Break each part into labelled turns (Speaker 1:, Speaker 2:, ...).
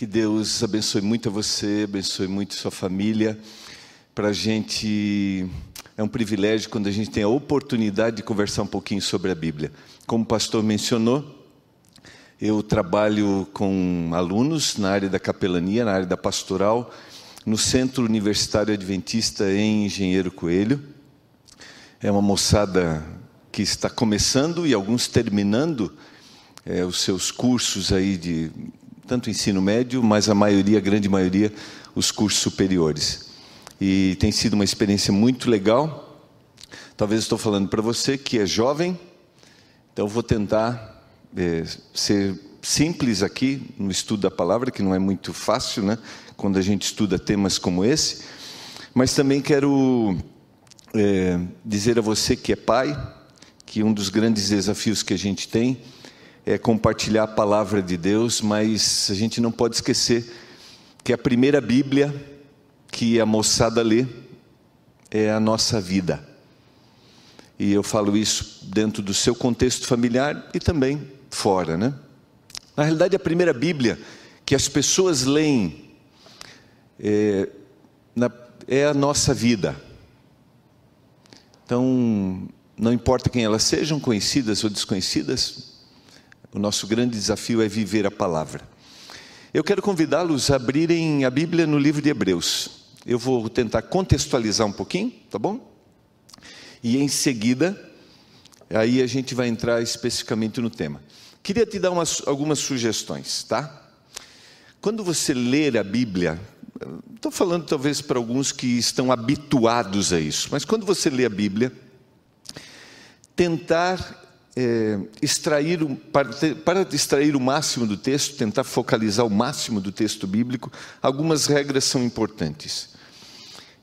Speaker 1: Que Deus abençoe muito a você, abençoe muito sua família. Para a gente é um privilégio quando a gente tem a oportunidade de conversar um pouquinho sobre a Bíblia. Como o pastor mencionou, eu trabalho com alunos na área da capelania, na área da pastoral, no Centro Universitário Adventista em Engenheiro Coelho. É uma moçada que está começando e alguns terminando é, os seus cursos aí de tanto ensino médio, mas a maioria, a grande maioria, os cursos superiores. E tem sido uma experiência muito legal. Talvez estou falando para você que é jovem, então vou tentar é, ser simples aqui no estudo da palavra, que não é muito fácil, né? Quando a gente estuda temas como esse. Mas também quero é, dizer a você que é pai, que um dos grandes desafios que a gente tem é compartilhar a palavra de Deus, mas a gente não pode esquecer que a primeira Bíblia que a moçada lê é a nossa vida. E eu falo isso dentro do seu contexto familiar e também fora, né? Na realidade, a primeira Bíblia que as pessoas leem é, na, é a nossa vida. Então, não importa quem elas sejam, conhecidas ou desconhecidas, o nosso grande desafio é viver a palavra. Eu quero convidá-los a abrirem a Bíblia no livro de Hebreus. Eu vou tentar contextualizar um pouquinho, tá bom? E em seguida, aí a gente vai entrar especificamente no tema. Queria te dar umas, algumas sugestões, tá? Quando você ler a Bíblia, estou falando talvez para alguns que estão habituados a isso, mas quando você lê a Bíblia, tentar é, extrair, para, para extrair o máximo do texto, tentar focalizar o máximo do texto bíblico, algumas regras são importantes.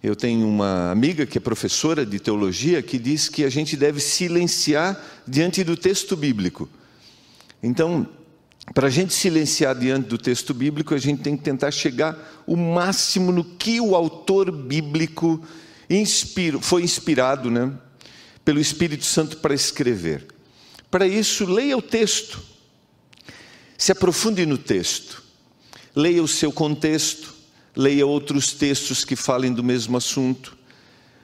Speaker 1: Eu tenho uma amiga que é professora de teologia que diz que a gente deve silenciar diante do texto bíblico. Então, para a gente silenciar diante do texto bíblico, a gente tem que tentar chegar o máximo no que o autor bíblico inspiro, foi inspirado né, pelo Espírito Santo para escrever. Para isso, leia o texto, se aprofunde no texto, leia o seu contexto, leia outros textos que falem do mesmo assunto.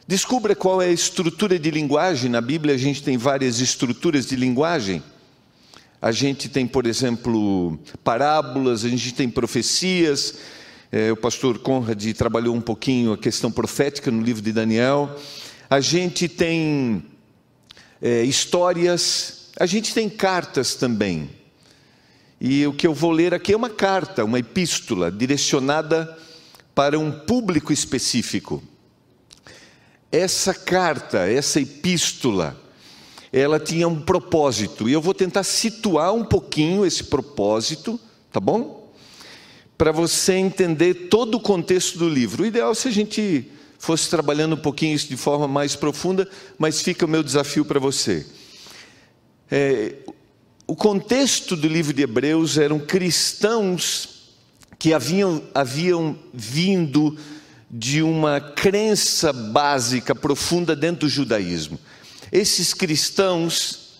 Speaker 1: Descubra qual é a estrutura de linguagem. Na Bíblia, a gente tem várias estruturas de linguagem. A gente tem, por exemplo, parábolas, a gente tem profecias. É, o pastor Conrad trabalhou um pouquinho a questão profética no livro de Daniel. A gente tem é, histórias, a gente tem cartas também. E o que eu vou ler aqui é uma carta, uma epístola, direcionada para um público específico. Essa carta, essa epístola, ela tinha um propósito, e eu vou tentar situar um pouquinho esse propósito, tá bom? Para você entender todo o contexto do livro. O ideal é se a gente fosse trabalhando um pouquinho isso de forma mais profunda, mas fica o meu desafio para você. É, o contexto do livro de Hebreus eram cristãos que haviam, haviam vindo de uma crença básica profunda dentro do judaísmo. Esses cristãos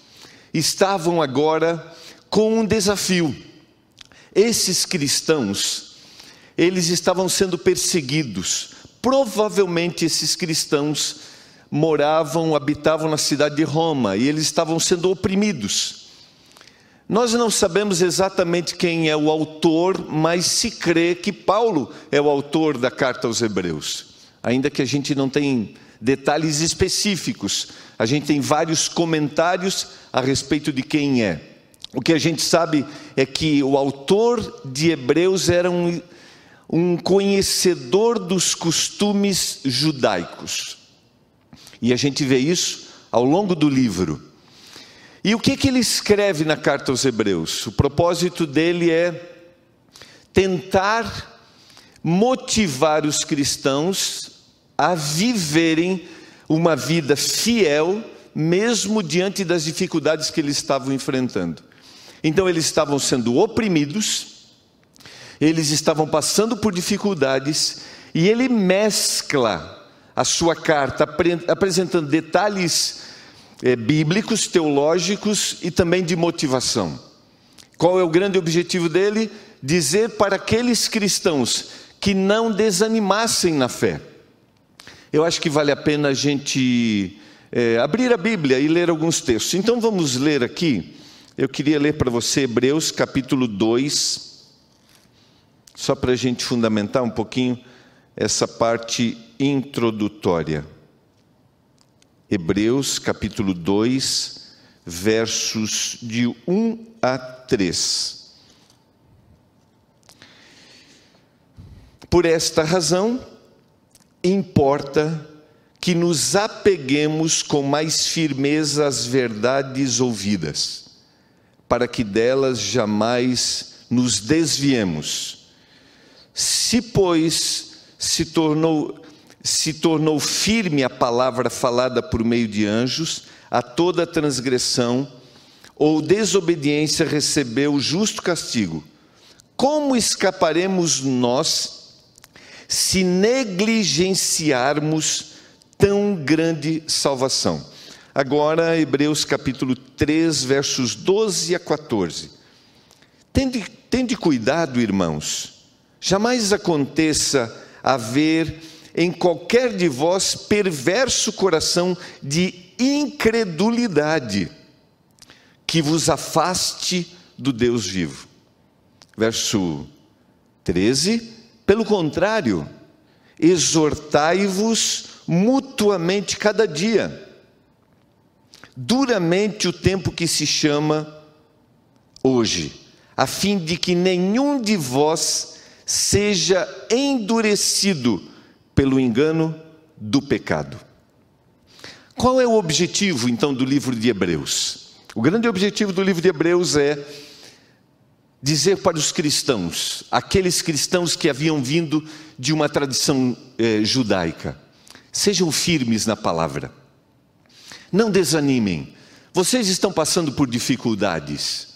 Speaker 1: estavam agora com um desafio. Esses cristãos, eles estavam sendo perseguidos. Provavelmente esses cristãos moravam, habitavam na cidade de Roma e eles estavam sendo oprimidos. Nós não sabemos exatamente quem é o autor, mas se crê que Paulo é o autor da carta aos Hebreus, ainda que a gente não tenha detalhes específicos, a gente tem vários comentários a respeito de quem é. O que a gente sabe é que o autor de Hebreus era um, um conhecedor dos costumes judaicos. E a gente vê isso ao longo do livro. E o que, que ele escreve na carta aos Hebreus? O propósito dele é tentar motivar os cristãos a viverem uma vida fiel, mesmo diante das dificuldades que eles estavam enfrentando. Então, eles estavam sendo oprimidos, eles estavam passando por dificuldades, e ele mescla a sua carta apresentando detalhes é, bíblicos, teológicos e também de motivação. Qual é o grande objetivo dele? dizer para aqueles cristãos que não desanimassem na fé. Eu acho que vale a pena a gente é, abrir a Bíblia e ler alguns textos. Então vamos ler aqui. Eu queria ler para você Hebreus capítulo 2, só para a gente fundamentar um pouquinho essa parte introdutória. Hebreus capítulo 2, versos de 1 a 3. Por esta razão, importa que nos apeguemos com mais firmeza às verdades ouvidas, para que delas jamais nos desviemos. Se, pois, se tornou, se tornou firme a palavra falada por meio de anjos, a toda transgressão ou desobediência recebeu justo castigo. Como escaparemos nós se negligenciarmos tão grande salvação. Agora, Hebreus capítulo 3, versos 12 a 14. Tende, tende cuidado, irmãos, jamais aconteça haver em qualquer de vós perverso coração de incredulidade, que vos afaste do Deus vivo. Verso 13, pelo contrário, exortai-vos mutuamente cada dia, duramente o tempo que se chama hoje, a fim de que nenhum de vós seja endurecido pelo engano do pecado. Qual é o objetivo então do livro de Hebreus? O grande objetivo do livro de Hebreus é dizer para os cristãos, aqueles cristãos que haviam vindo de uma tradição eh, judaica, Sejam firmes na palavra. Não desanimem. Vocês estão passando por dificuldades.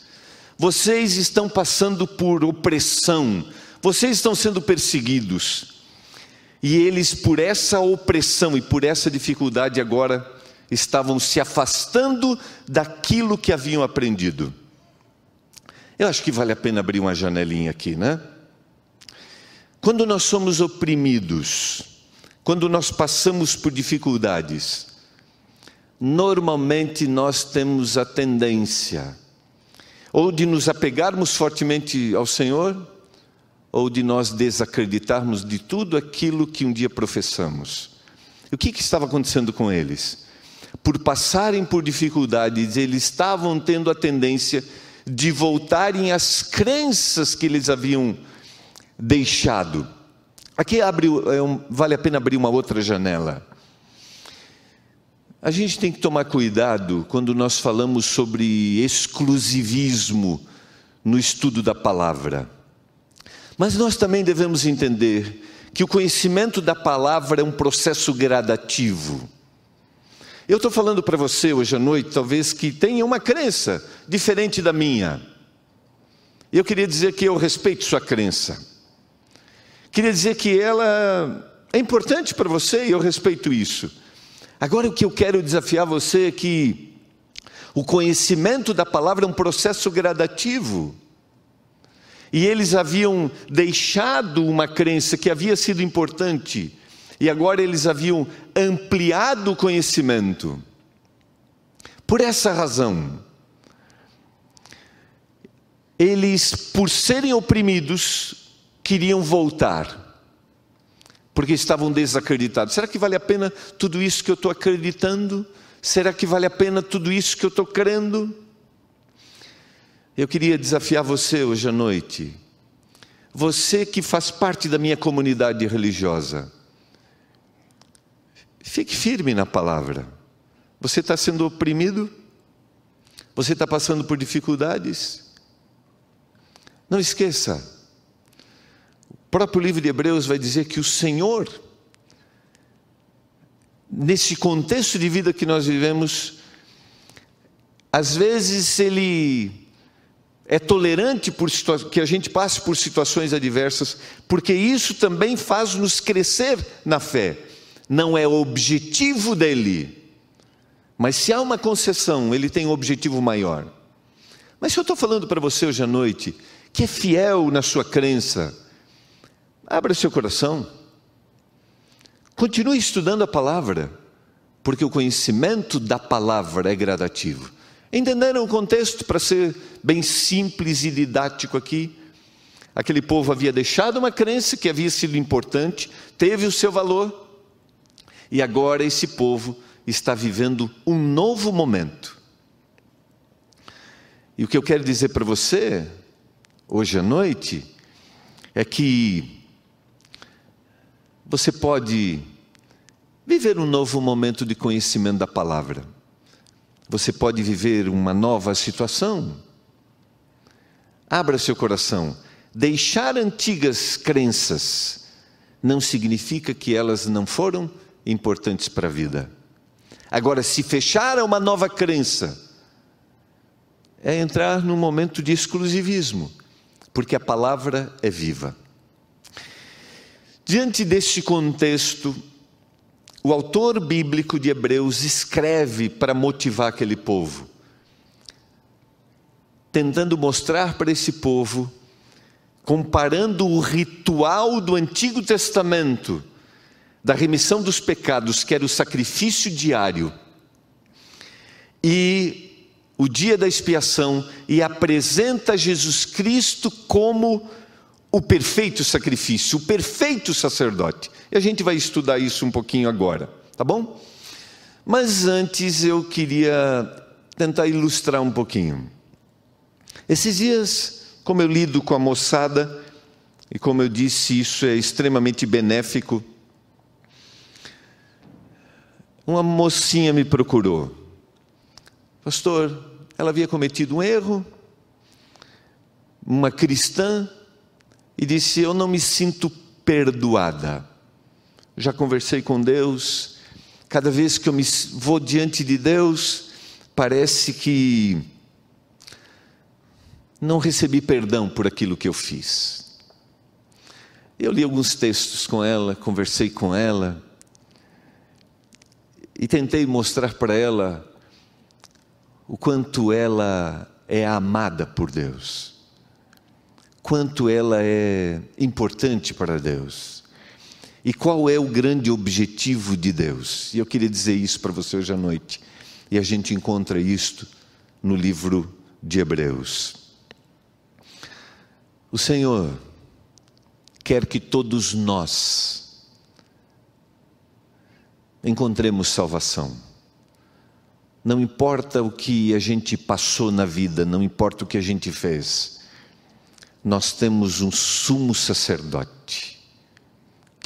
Speaker 1: Vocês estão passando por opressão. Vocês estão sendo perseguidos. E eles, por essa opressão e por essa dificuldade, agora estavam se afastando daquilo que haviam aprendido. Eu acho que vale a pena abrir uma janelinha aqui, né? Quando nós somos oprimidos, quando nós passamos por dificuldades, normalmente nós temos a tendência ou de nos apegarmos fortemente ao Senhor, ou de nós desacreditarmos de tudo aquilo que um dia professamos. O que, que estava acontecendo com eles? Por passarem por dificuldades, eles estavam tendo a tendência de voltarem às crenças que eles haviam deixado. Aqui abre, é vale a pena abrir uma outra janela. A gente tem que tomar cuidado quando nós falamos sobre exclusivismo no estudo da palavra. Mas nós também devemos entender que o conhecimento da palavra é um processo gradativo. Eu estou falando para você hoje à noite, talvez que tenha uma crença diferente da minha. Eu queria dizer que eu respeito sua crença. Queria dizer que ela é importante para você e eu respeito isso. Agora, o que eu quero desafiar você é que o conhecimento da palavra é um processo gradativo. E eles haviam deixado uma crença que havia sido importante, e agora eles haviam ampliado o conhecimento. Por essa razão, eles, por serem oprimidos, queriam voltar, porque estavam desacreditados. Será que vale a pena tudo isso que eu estou acreditando? Será que vale a pena tudo isso que eu estou crendo? Eu queria desafiar você hoje à noite, você que faz parte da minha comunidade religiosa, fique firme na palavra. Você está sendo oprimido? Você está passando por dificuldades? Não esqueça, o próprio livro de Hebreus vai dizer que o Senhor, nesse contexto de vida que nós vivemos, às vezes Ele é tolerante por que a gente passe por situações adversas, porque isso também faz nos crescer na fé. Não é o objetivo dele, mas se há uma concessão, ele tem um objetivo maior. Mas se eu estou falando para você hoje à noite que é fiel na sua crença, abra seu coração. Continue estudando a palavra, porque o conhecimento da palavra é gradativo. Entenderam o contexto para ser bem simples e didático aqui? Aquele povo havia deixado uma crença que havia sido importante, teve o seu valor, e agora esse povo está vivendo um novo momento. E o que eu quero dizer para você, hoje à noite, é que você pode viver um novo momento de conhecimento da palavra. Você pode viver uma nova situação. Abra seu coração. Deixar antigas crenças não significa que elas não foram importantes para a vida. Agora, se fechar a uma nova crença, é entrar num momento de exclusivismo, porque a palavra é viva. Diante deste contexto, o autor bíblico de Hebreus escreve para motivar aquele povo, tentando mostrar para esse povo, comparando o ritual do Antigo Testamento, da remissão dos pecados, que era o sacrifício diário, e o dia da expiação, e apresenta Jesus Cristo como o perfeito sacrifício, o perfeito sacerdote. E a gente vai estudar isso um pouquinho agora, tá bom? Mas antes eu queria tentar ilustrar um pouquinho. Esses dias, como eu lido com a moçada, e como eu disse, isso é extremamente benéfico uma mocinha me procurou. Pastor, ela havia cometido um erro, uma cristã, e disse: Eu não me sinto perdoada. Já conversei com Deus, cada vez que eu me vou diante de Deus, parece que não recebi perdão por aquilo que eu fiz. Eu li alguns textos com ela, conversei com ela, e tentei mostrar para ela o quanto ela é amada por Deus, quanto ela é importante para Deus e qual é o grande objetivo de Deus. E eu queria dizer isso para você hoje à noite. E a gente encontra isto no livro de Hebreus. O Senhor quer que todos nós encontremos salvação. Não importa o que a gente passou na vida, não importa o que a gente fez, nós temos um sumo sacerdote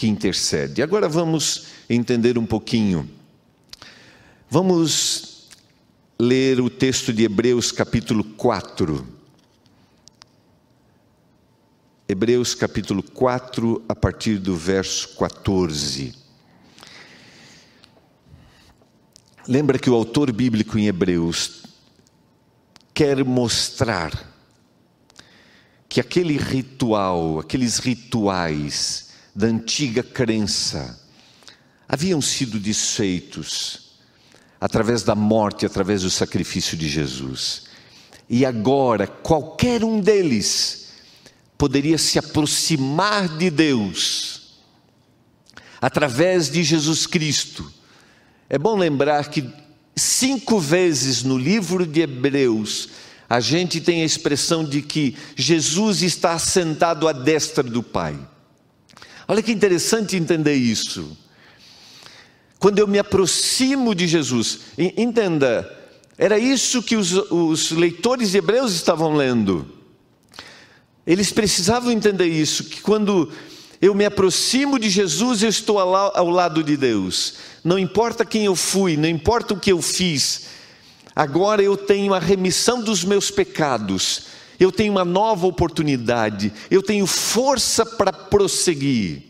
Speaker 1: que intercede. Agora vamos entender um pouquinho. Vamos ler o texto de Hebreus capítulo 4. Hebreus capítulo 4, a partir do verso 14. Lembra que o autor bíblico em Hebreus quer mostrar que aquele ritual, aqueles rituais da antiga crença haviam sido desfeitos através da morte, através do sacrifício de Jesus. E agora, qualquer um deles poderia se aproximar de Deus através de Jesus Cristo é bom lembrar que cinco vezes no livro de Hebreus a gente tem a expressão de que Jesus está assentado à destra do Pai. Olha que interessante entender isso. Quando eu me aproximo de Jesus, entenda, era isso que os, os leitores de Hebreus estavam lendo. Eles precisavam entender isso, que quando eu me aproximo de Jesus, eu estou ao lado de Deus. Não importa quem eu fui, não importa o que eu fiz, agora eu tenho a remissão dos meus pecados, eu tenho uma nova oportunidade, eu tenho força para prosseguir.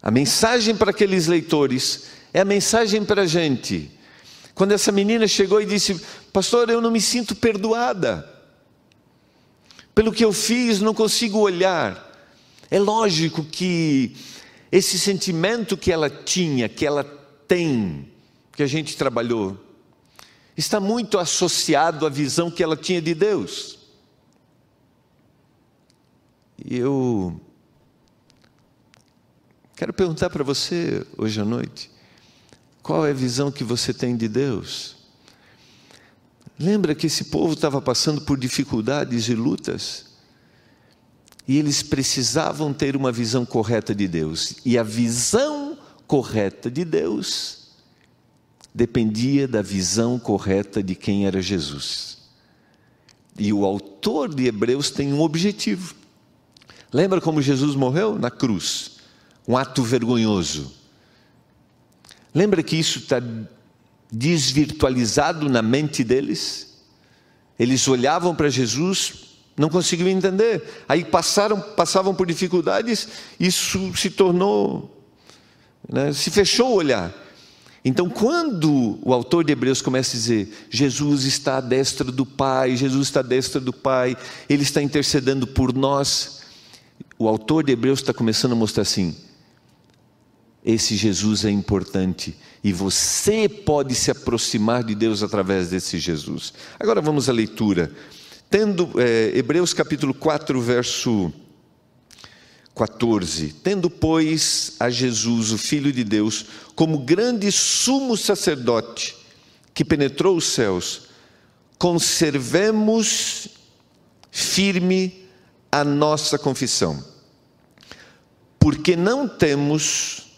Speaker 1: A mensagem para aqueles leitores é a mensagem para a gente. Quando essa menina chegou e disse: Pastor, eu não me sinto perdoada. Pelo que eu fiz, não consigo olhar. É lógico que esse sentimento que ela tinha, que ela tem, que a gente trabalhou, está muito associado à visão que ela tinha de Deus. E eu quero perguntar para você hoje à noite: qual é a visão que você tem de Deus? Lembra que esse povo estava passando por dificuldades e lutas? E eles precisavam ter uma visão correta de Deus. E a visão correta de Deus dependia da visão correta de quem era Jesus. E o autor de Hebreus tem um objetivo. Lembra como Jesus morreu? Na cruz. Um ato vergonhoso. Lembra que isso está desvirtualizado na mente deles? Eles olhavam para Jesus não conseguiam entender. Aí passaram, passavam por dificuldades, isso se tornou, né, se fechou o olhar. Então, quando o autor de Hebreus começa a dizer, Jesus está à destra do Pai, Jesus está à destra do Pai, Ele está intercedendo por nós, o autor de Hebreus está começando a mostrar assim: esse Jesus é importante e você pode se aproximar de Deus através desse Jesus. Agora vamos à leitura. Tendo, é, Hebreus capítulo 4, verso 14: Tendo, pois, a Jesus, o Filho de Deus, como grande sumo sacerdote que penetrou os céus, conservemos firme a nossa confissão, porque não temos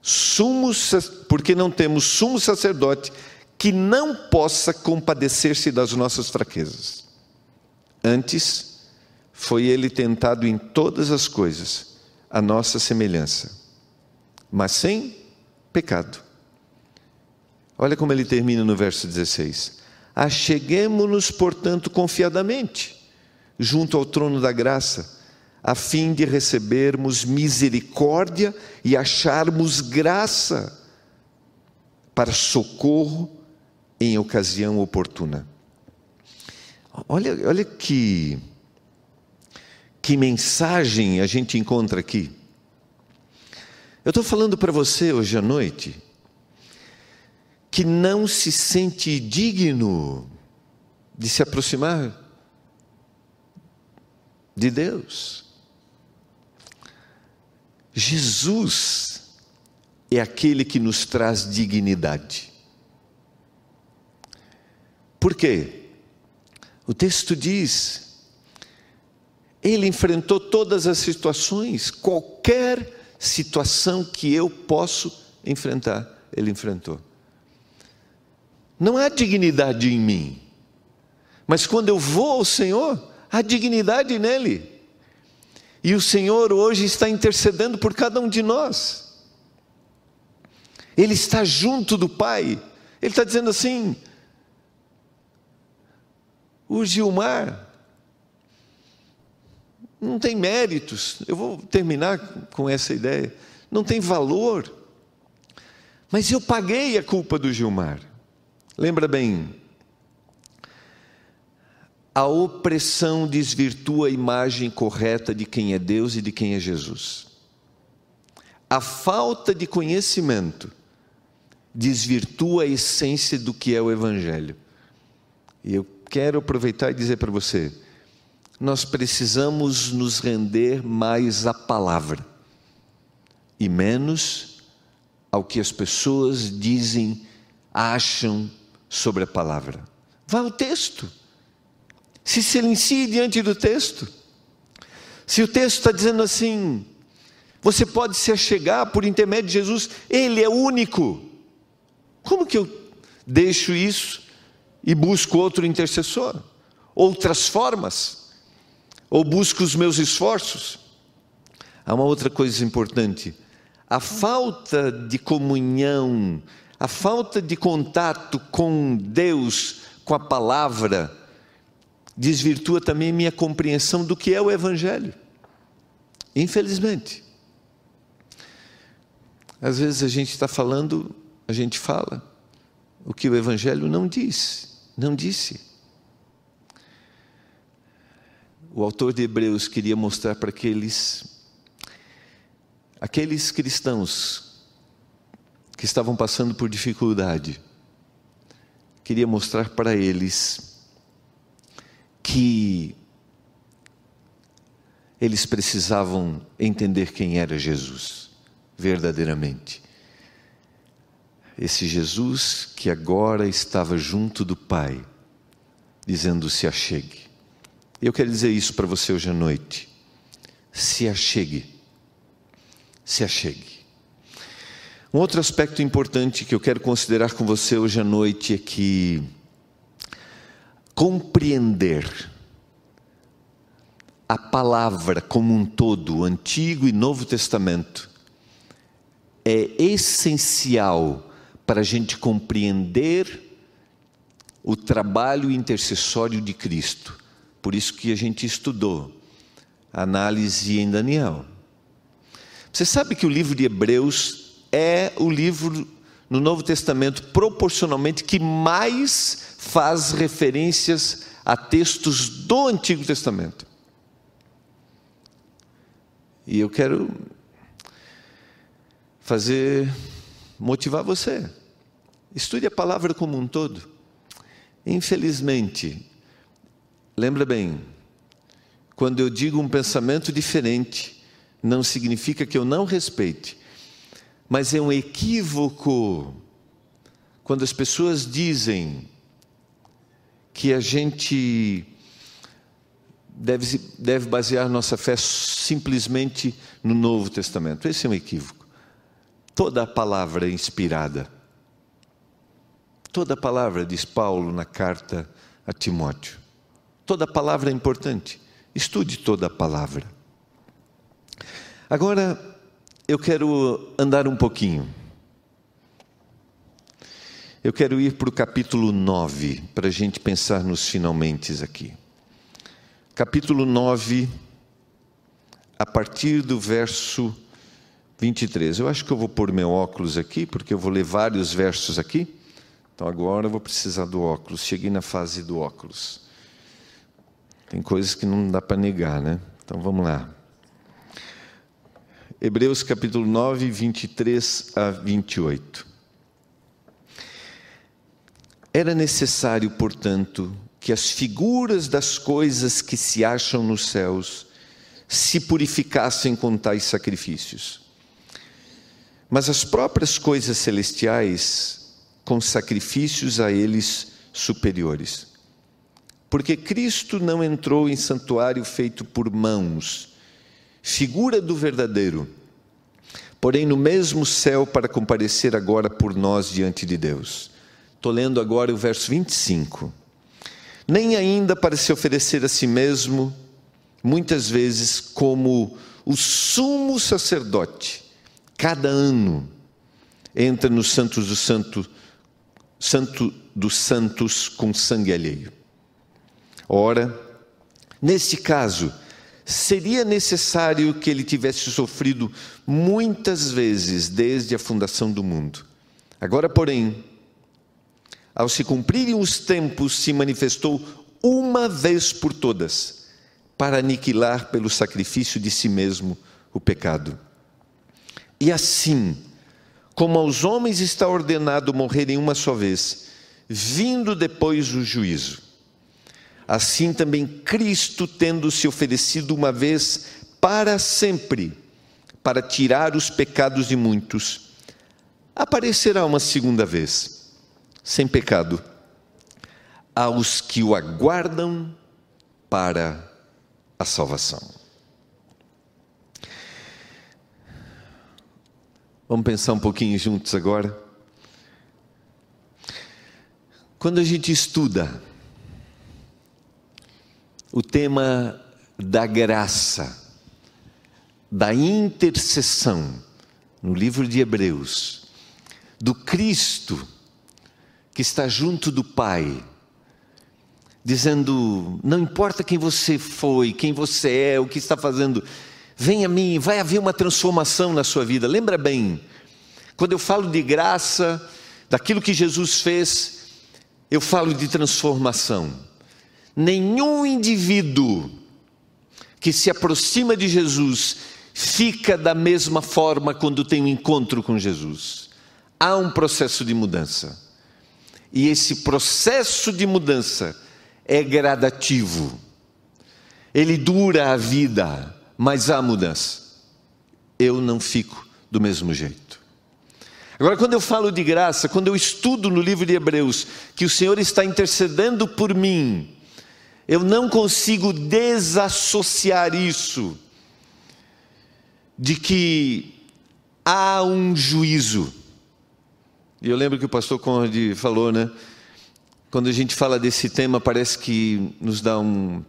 Speaker 1: sumo, porque não temos sumo sacerdote que não possa compadecer-se das nossas fraquezas. Antes, foi ele tentado em todas as coisas, a nossa semelhança, mas sem pecado. Olha como ele termina no verso 16: Acheguemo-nos, portanto, confiadamente, junto ao trono da graça, a fim de recebermos misericórdia e acharmos graça para socorro em ocasião oportuna. Olha, olha que, que mensagem a gente encontra aqui. Eu estou falando para você hoje à noite que não se sente digno de se aproximar de Deus. Jesus é aquele que nos traz dignidade. Por quê? O texto diz: ele enfrentou todas as situações, qualquer situação que eu posso enfrentar, ele enfrentou. Não há dignidade em mim, mas quando eu vou ao Senhor, há dignidade nele. E o Senhor hoje está intercedendo por cada um de nós. Ele está junto do Pai. Ele está dizendo assim: o Gilmar não tem méritos, eu vou terminar com essa ideia, não tem valor, mas eu paguei a culpa do Gilmar. Lembra bem, a opressão desvirtua a imagem correta de quem é Deus e de quem é Jesus. A falta de conhecimento desvirtua a essência do que é o Evangelho. E eu quero aproveitar e dizer para você: nós precisamos nos render mais à palavra e menos ao que as pessoas dizem, acham sobre a palavra. Vá ao texto. Se silencie diante do texto. Se o texto está dizendo assim, você pode se achegar por intermédio de Jesus, Ele é único. Como que eu deixo isso e busco outro intercessor, outras formas, ou busco os meus esforços. Há uma outra coisa importante: a falta de comunhão, a falta de contato com Deus, com a palavra, desvirtua também minha compreensão do que é o Evangelho. Infelizmente. Às vezes a gente está falando, a gente fala o que o Evangelho não diz não disse. O autor de Hebreus queria mostrar para aqueles aqueles cristãos que estavam passando por dificuldade, queria mostrar para eles que eles precisavam entender quem era Jesus, verdadeiramente. Esse Jesus que agora estava junto do Pai, dizendo: se achegue. Eu quero dizer isso para você hoje à noite. Se achegue. Se achegue. Um outro aspecto importante que eu quero considerar com você hoje à noite é que compreender a palavra como um todo, o Antigo e Novo Testamento, é essencial para a gente compreender o trabalho intercessório de Cristo. Por isso que a gente estudou a análise em Daniel. Você sabe que o livro de Hebreus é o livro no Novo Testamento proporcionalmente que mais faz referências a textos do Antigo Testamento. E eu quero fazer motivar você. Estude a palavra como um todo. Infelizmente, lembra bem, quando eu digo um pensamento diferente, não significa que eu não respeite, mas é um equívoco quando as pessoas dizem que a gente deve, deve basear nossa fé simplesmente no Novo Testamento. Esse é um equívoco. Toda a palavra é inspirada. Toda a palavra, diz Paulo na carta a Timóteo. Toda a palavra é importante. Estude toda a palavra. Agora, eu quero andar um pouquinho. Eu quero ir para o capítulo 9, para a gente pensar nos finalmente aqui capítulo 9, a partir do verso 23. Eu acho que eu vou pôr meu óculos aqui, porque eu vou ler vários versos aqui. Então agora eu vou precisar do óculos. Cheguei na fase do óculos. Tem coisas que não dá para negar, né? Então vamos lá. Hebreus capítulo 9, 23 a 28. Era necessário, portanto, que as figuras das coisas que se acham nos céus se purificassem com tais sacrifícios. Mas as próprias coisas celestiais com sacrifícios a eles superiores. Porque Cristo não entrou em santuário feito por mãos, figura do verdadeiro, porém no mesmo céu para comparecer agora por nós diante de Deus. Estou lendo agora o verso 25 nem ainda para se oferecer a si mesmo, muitas vezes como o sumo sacerdote, cada ano entra nos santos do santo, santo dos santos com sangue alheio. Ora, neste caso, seria necessário que ele tivesse sofrido muitas vezes desde a fundação do mundo. Agora, porém, ao se cumprirem os tempos, se manifestou uma vez por todas, para aniquilar pelo sacrifício de si mesmo o pecado. E assim, como aos homens está ordenado morrerem uma só vez, vindo depois o juízo, assim também Cristo, tendo se oferecido uma vez para sempre, para tirar os pecados de muitos, aparecerá uma segunda vez sem pecado, aos que o aguardam para a salvação. Vamos pensar um pouquinho juntos agora. Quando a gente estuda o tema da graça, da intercessão, no livro de Hebreus, do Cristo, que está junto do Pai, dizendo: Não importa quem você foi, quem você é, o que está fazendo, vem a mim, vai haver uma transformação na sua vida. Lembra bem, quando eu falo de graça, daquilo que Jesus fez, eu falo de transformação. Nenhum indivíduo que se aproxima de Jesus fica da mesma forma quando tem um encontro com Jesus. Há um processo de mudança. E esse processo de mudança é gradativo. Ele dura a vida, mas há mudança. Eu não fico do mesmo jeito. Agora, quando eu falo de graça, quando eu estudo no livro de Hebreus que o Senhor está intercedendo por mim, eu não consigo desassociar isso de que há um juízo. E eu lembro que o pastor Conrad falou, né? Quando a gente fala desse tema, parece que nos dá um,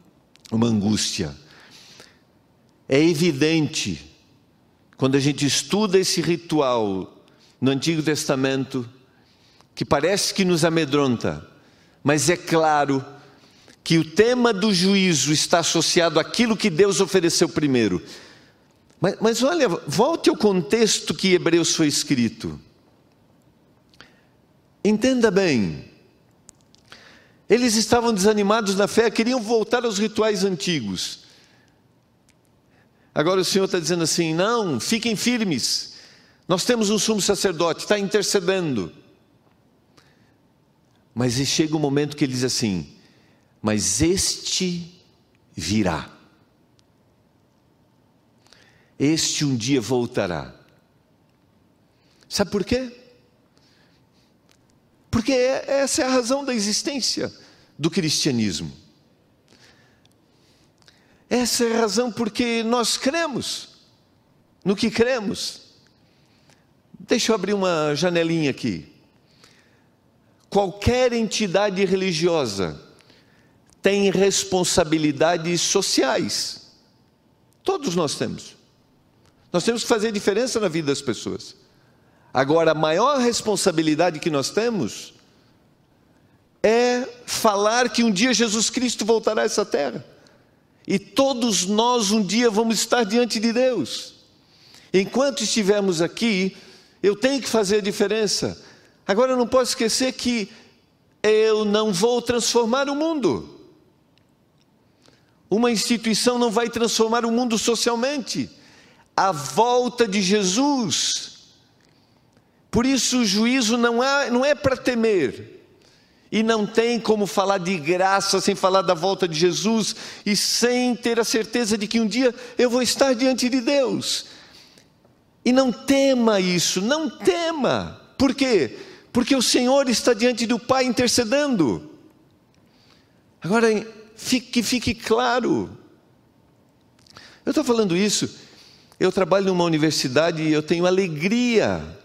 Speaker 1: uma angústia. É evidente, quando a gente estuda esse ritual no Antigo Testamento, que parece que nos amedronta, mas é claro que o tema do juízo está associado àquilo que Deus ofereceu primeiro. Mas, mas olha, volte ao contexto que Hebreus foi escrito. Entenda bem. Eles estavam desanimados na fé, queriam voltar aos rituais antigos. Agora o Senhor está dizendo assim: não, fiquem firmes. Nós temos um sumo sacerdote, está intercedendo. Mas chega um momento que ele diz assim: mas este virá. Este um dia voltará. Sabe por quê? Porque é, essa é a razão da existência do cristianismo. Essa é a razão porque nós cremos no que cremos. Deixa eu abrir uma janelinha aqui. Qualquer entidade religiosa tem responsabilidades sociais. Todos nós temos. Nós temos que fazer diferença na vida das pessoas. Agora, a maior responsabilidade que nós temos é falar que um dia Jesus Cristo voltará a essa terra. E todos nós um dia vamos estar diante de Deus. Enquanto estivermos aqui, eu tenho que fazer a diferença. Agora, eu não posso esquecer que eu não vou transformar o mundo. Uma instituição não vai transformar o mundo socialmente. A volta de Jesus. Por isso o juízo não é, não é para temer. E não tem como falar de graça sem falar da volta de Jesus e sem ter a certeza de que um dia eu vou estar diante de Deus. E não tema isso, não tema. Por quê? Porque o Senhor está diante do Pai intercedendo. Agora, que fique claro. Eu estou falando isso, eu trabalho numa universidade e eu tenho alegria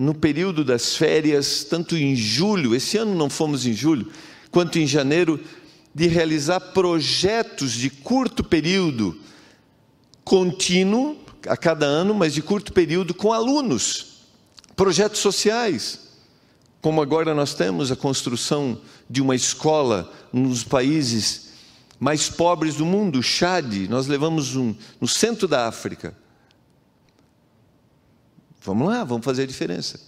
Speaker 1: no período das férias, tanto em julho, esse ano não fomos em julho, quanto em janeiro, de realizar projetos de curto período, contínuo, a cada ano, mas de curto período, com alunos, projetos sociais como agora nós temos a construção de uma escola nos países mais pobres do mundo, Chad, nós levamos um no centro da África. Vamos lá, vamos fazer a diferença.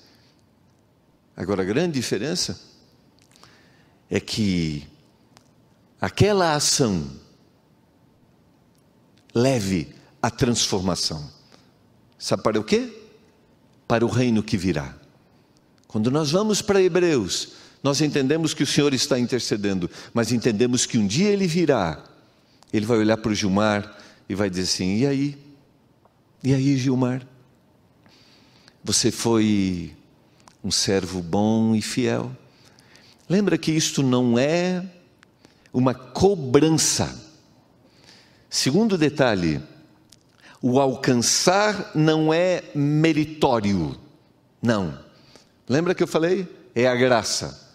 Speaker 1: Agora, a grande diferença é que aquela ação leve à transformação. Sabe para o quê? Para o reino que virá. Quando nós vamos para Hebreus, nós entendemos que o Senhor está intercedendo, mas entendemos que um dia Ele virá. Ele vai olhar para o Gilmar e vai dizer assim: e aí? E aí, Gilmar? Você foi um servo bom e fiel. Lembra que isto não é uma cobrança. Segundo detalhe, o alcançar não é meritório. Não. Lembra que eu falei? É a graça.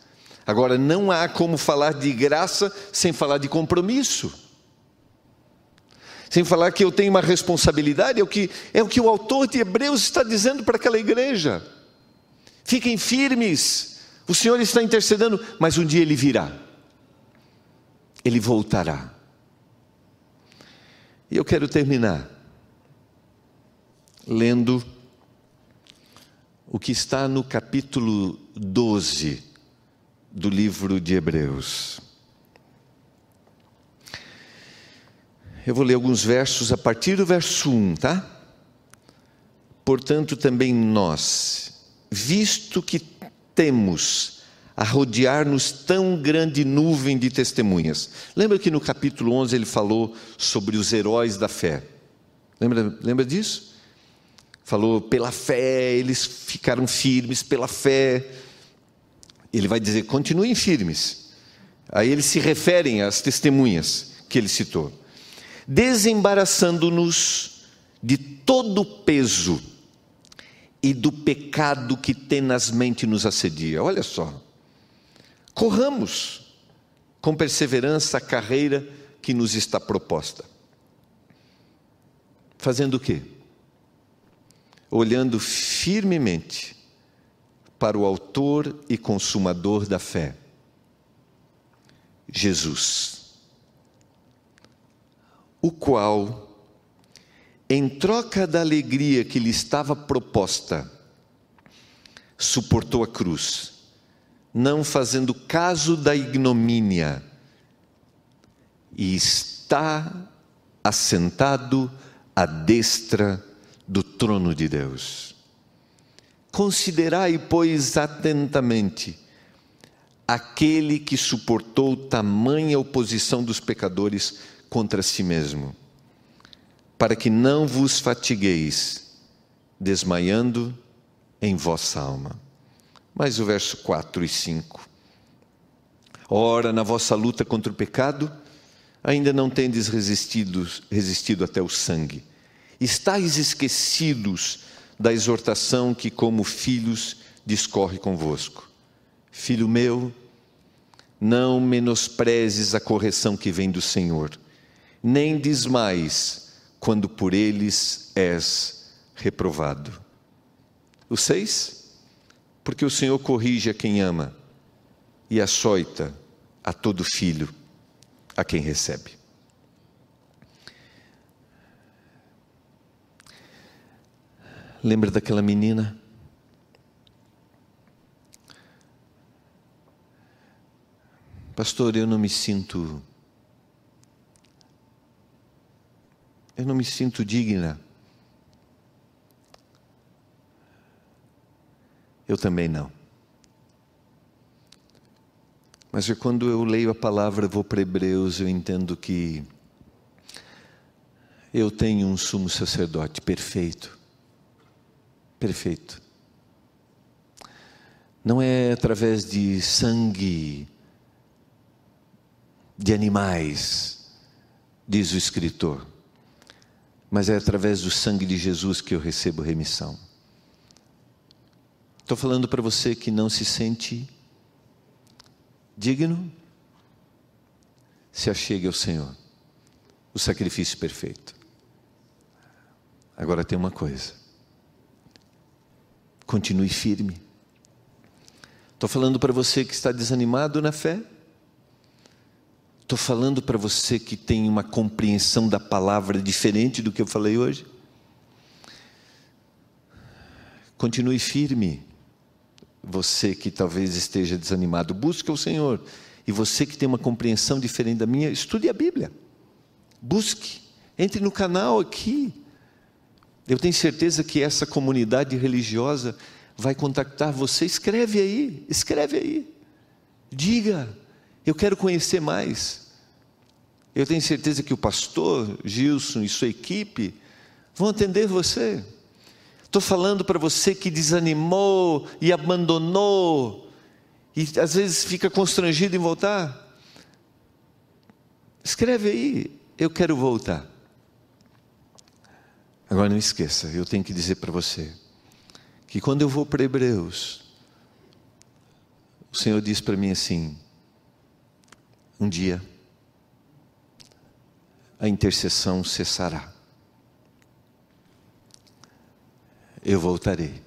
Speaker 1: Agora, não há como falar de graça sem falar de compromisso. Sem falar que eu tenho uma responsabilidade, é o que, é o, que o autor de Hebreus está dizendo para aquela igreja. Fiquem firmes, o Senhor está intercedendo, mas um dia ele virá, ele voltará. E eu quero terminar lendo o que está no capítulo 12 do livro de Hebreus. Eu vou ler alguns versos a partir do verso 1, tá? Portanto, também nós, visto que temos a rodear-nos tão grande nuvem de testemunhas. Lembra que no capítulo 11 ele falou sobre os heróis da fé? Lembra, lembra disso? Falou pela fé, eles ficaram firmes pela fé. Ele vai dizer: continuem firmes. Aí eles se referem às testemunhas que ele citou. Desembaraçando-nos de todo o peso e do pecado que tenazmente nos assedia. Olha só. Corramos com perseverança a carreira que nos está proposta. Fazendo o quê? Olhando firmemente para o Autor e Consumador da fé, Jesus, o qual, em troca da alegria que lhe estava proposta, suportou a cruz, não fazendo caso da ignomínia, e está assentado à destra do trono de Deus. Considerai, pois, atentamente aquele que suportou tamanha oposição dos pecadores contra si mesmo, para que não vos fatigueis, desmaiando em vossa alma. Mas o verso 4 e 5. Ora, na vossa luta contra o pecado, ainda não tendes resistido, resistido até o sangue. Estais esquecidos da exortação que, como filhos, discorre convosco. Filho meu, não menosprezes a correção que vem do Senhor, nem desmais quando por eles és reprovado. O seis, porque o Senhor corrige a quem ama e açoita a todo filho a quem recebe. Lembra daquela menina? Pastor, eu não me sinto. Eu não me sinto digna. Eu também não. Mas é quando eu leio a palavra, vou para Hebreus, eu entendo que eu tenho um sumo sacerdote perfeito. Perfeito. Não é através de sangue de animais, diz o escritor, mas é através do sangue de Jesus que eu recebo remissão. Estou falando para você que não se sente digno, se achegue ao Senhor, o sacrifício perfeito. Agora tem uma coisa, continue firme. Estou falando para você que está desanimado na fé, estou falando para você que tem uma compreensão da palavra diferente do que eu falei hoje. Continue firme. Você que talvez esteja desanimado, busque o Senhor. E você que tem uma compreensão diferente da minha, estude a Bíblia. Busque. Entre no canal aqui. Eu tenho certeza que essa comunidade religiosa vai contactar você. Escreve aí, escreve aí. Diga, eu quero conhecer mais. Eu tenho certeza que o pastor Gilson e sua equipe vão atender você. Estou falando para você que desanimou e abandonou, e às vezes fica constrangido em voltar. Escreve aí, eu quero voltar. Agora não esqueça, eu tenho que dizer para você que quando eu vou para Hebreus, o Senhor diz para mim assim: um dia a intercessão cessará. eu voltarei.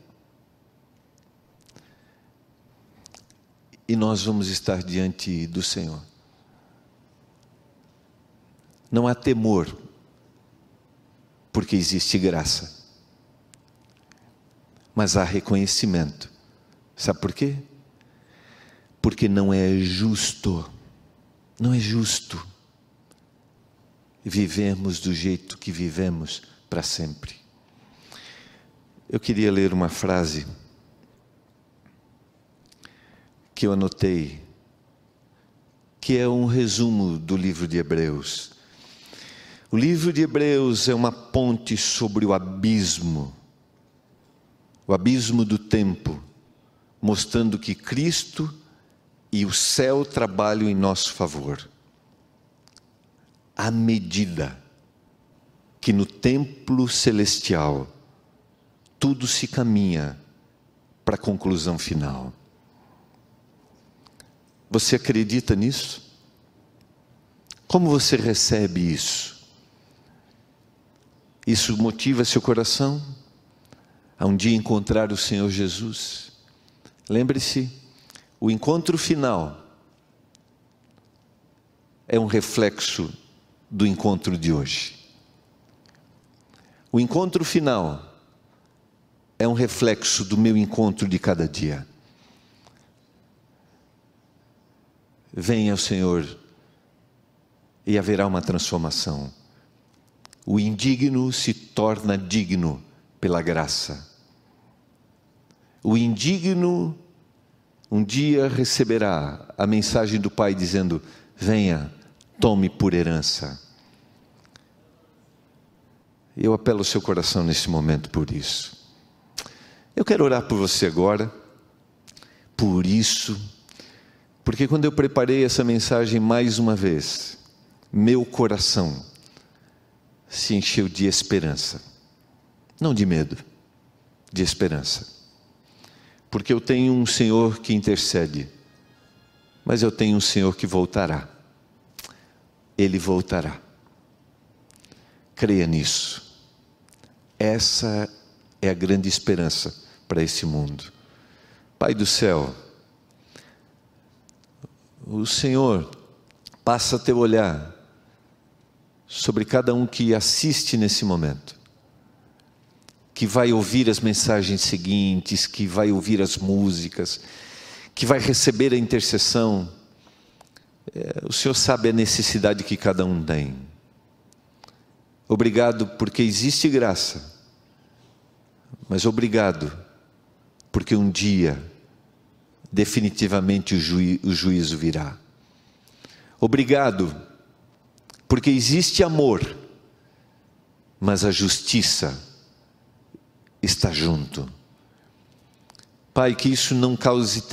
Speaker 1: E nós vamos estar diante do Senhor. Não há temor, porque existe graça. Mas há reconhecimento. Sabe por quê? Porque não é justo, não é justo vivemos do jeito que vivemos para sempre. Eu queria ler uma frase que eu anotei, que é um resumo do livro de Hebreus. O livro de Hebreus é uma ponte sobre o abismo, o abismo do tempo, mostrando que Cristo e o céu trabalham em nosso favor. À medida que no templo celestial tudo se caminha para a conclusão final. Você acredita nisso? Como você recebe isso? Isso motiva seu coração a um dia encontrar o Senhor Jesus? Lembre-se, o encontro final é um reflexo do encontro de hoje. O encontro final é um reflexo do meu encontro de cada dia. Venha o Senhor e haverá uma transformação. O indigno se torna digno pela graça. O indigno um dia receberá a mensagem do Pai dizendo: Venha, tome por herança. Eu apelo ao seu coração nesse momento por isso. Eu quero orar por você agora, por isso, porque quando eu preparei essa mensagem mais uma vez, meu coração se encheu de esperança, não de medo, de esperança porque eu tenho um Senhor que intercede, mas eu tenho um Senhor que voltará. Ele voltará. Creia nisso. Essa é a grande esperança para esse mundo. Pai do céu, o Senhor passa teu olhar sobre cada um que assiste nesse momento que vai ouvir as mensagens seguintes, que vai ouvir as músicas, que vai receber a intercessão. É, o Senhor sabe a necessidade que cada um tem. Obrigado porque existe graça, mas obrigado porque um dia, definitivamente, o, juí o juízo virá. Obrigado porque existe amor, mas a justiça está junto. Pai, que isso não cause